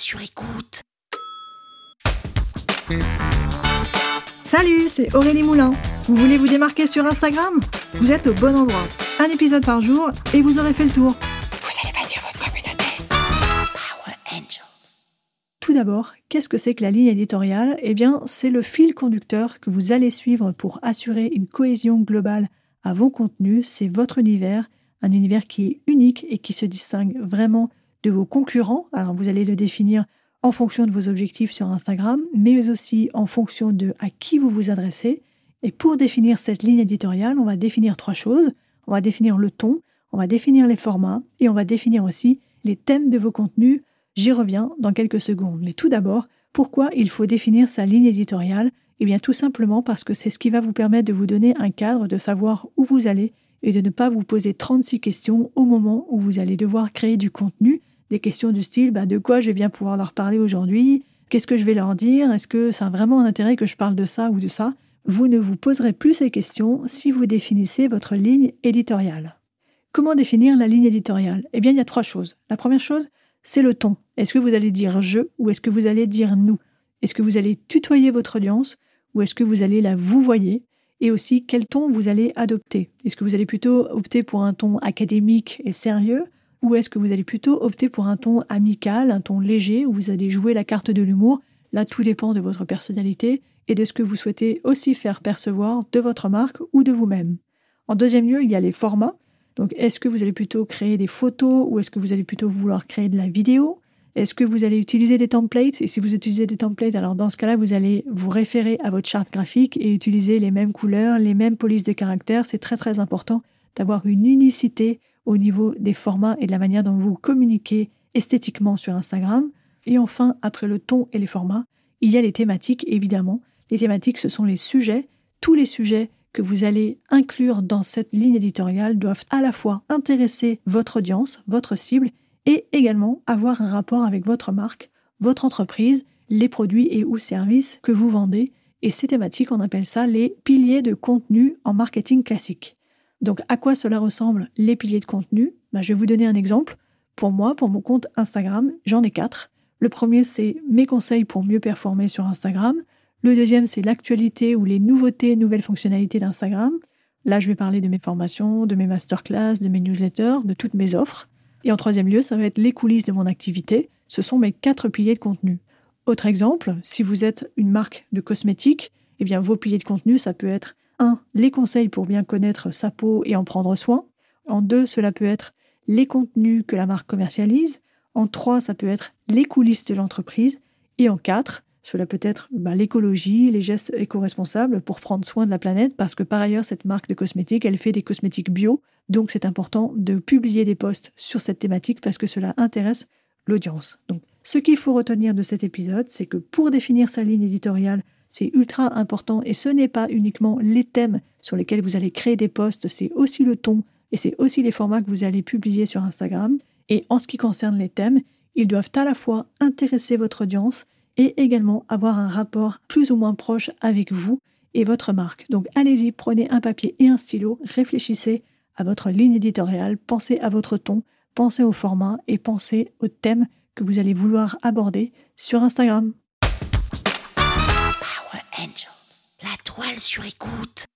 sur écoute. Salut, c'est Aurélie Moulin. Vous voulez vous démarquer sur Instagram? Vous êtes au bon endroit. Un épisode par jour et vous aurez fait le tour. Vous allez bâtir votre communauté. Power Angels. Tout d'abord, qu'est-ce que c'est que la ligne éditoriale? Eh bien, c'est le fil conducteur que vous allez suivre pour assurer une cohésion globale à vos contenus. C'est votre univers, un univers qui est unique et qui se distingue vraiment de vos concurrents. Alors, vous allez le définir en fonction de vos objectifs sur Instagram, mais aussi en fonction de à qui vous vous adressez. Et pour définir cette ligne éditoriale, on va définir trois choses. On va définir le ton, on va définir les formats et on va définir aussi les thèmes de vos contenus. J'y reviens dans quelques secondes. Mais tout d'abord, pourquoi il faut définir sa ligne éditoriale? Eh bien tout simplement parce que c'est ce qui va vous permettre de vous donner un cadre, de savoir où vous allez et de ne pas vous poser 36 questions au moment où vous allez devoir créer du contenu des questions du style bah, de quoi je vais bien pouvoir leur parler aujourd'hui, qu'est-ce que je vais leur dire, est-ce que ça a vraiment un intérêt que je parle de ça ou de ça? Vous ne vous poserez plus ces questions si vous définissez votre ligne éditoriale. Comment définir la ligne éditoriale? Eh bien, il y a trois choses. La première chose, c'est le ton. Est-ce que vous allez dire je ou est-ce que vous allez dire nous? Est-ce que vous allez tutoyer votre audience ou est-ce que vous allez la vous voyez Et aussi, quel ton vous allez adopter? Est-ce que vous allez plutôt opter pour un ton académique et sérieux ou est-ce que vous allez plutôt opter pour un ton amical, un ton léger, où vous allez jouer la carte de l'humour? Là, tout dépend de votre personnalité et de ce que vous souhaitez aussi faire percevoir de votre marque ou de vous-même. En deuxième lieu, il y a les formats. Donc, est-ce que vous allez plutôt créer des photos ou est-ce que vous allez plutôt vouloir créer de la vidéo? Est-ce que vous allez utiliser des templates? Et si vous utilisez des templates, alors dans ce cas-là, vous allez vous référer à votre charte graphique et utiliser les mêmes couleurs, les mêmes polices de caractères. C'est très très important d'avoir une unicité au niveau des formats et de la manière dont vous communiquez esthétiquement sur Instagram. Et enfin, après le ton et les formats, il y a les thématiques, évidemment. Les thématiques, ce sont les sujets. Tous les sujets que vous allez inclure dans cette ligne éditoriale doivent à la fois intéresser votre audience, votre cible, et également avoir un rapport avec votre marque, votre entreprise, les produits et ou services que vous vendez. Et ces thématiques, on appelle ça les piliers de contenu en marketing classique. Donc à quoi cela ressemble les piliers de contenu? Ben, Je vais vous donner un exemple. Pour moi, pour mon compte Instagram, j'en ai quatre. Le premier, c'est mes conseils pour mieux performer sur Instagram. Le deuxième, c'est l'actualité ou les nouveautés, nouvelles fonctionnalités d'Instagram. Là, je vais parler de mes formations, de mes masterclass, de mes newsletters, de toutes mes offres. Et en troisième lieu, ça va être les coulisses de mon activité. Ce sont mes quatre piliers de contenu. Autre exemple, si vous êtes une marque de cosmétiques, eh bien, vos piliers de contenu, ça peut être 1. Les conseils pour bien connaître sa peau et en prendre soin. En 2, cela peut être les contenus que la marque commercialise. En 3, ça peut être les coulisses de l'entreprise. Et en 4, cela peut être bah, l'écologie, les gestes éco-responsables pour prendre soin de la planète, parce que par ailleurs, cette marque de cosmétiques, elle fait des cosmétiques bio. Donc c'est important de publier des posts sur cette thématique parce que cela intéresse l'audience. Donc ce qu'il faut retenir de cet épisode, c'est que pour définir sa ligne éditoriale, c'est ultra important et ce n'est pas uniquement les thèmes sur lesquels vous allez créer des posts, c'est aussi le ton et c'est aussi les formats que vous allez publier sur Instagram. Et en ce qui concerne les thèmes, ils doivent à la fois intéresser votre audience et également avoir un rapport plus ou moins proche avec vous et votre marque. Donc allez-y, prenez un papier et un stylo, réfléchissez à votre ligne éditoriale, pensez à votre ton, pensez au format et pensez aux thèmes que vous allez vouloir aborder sur Instagram. Angels. La toile sur écoute.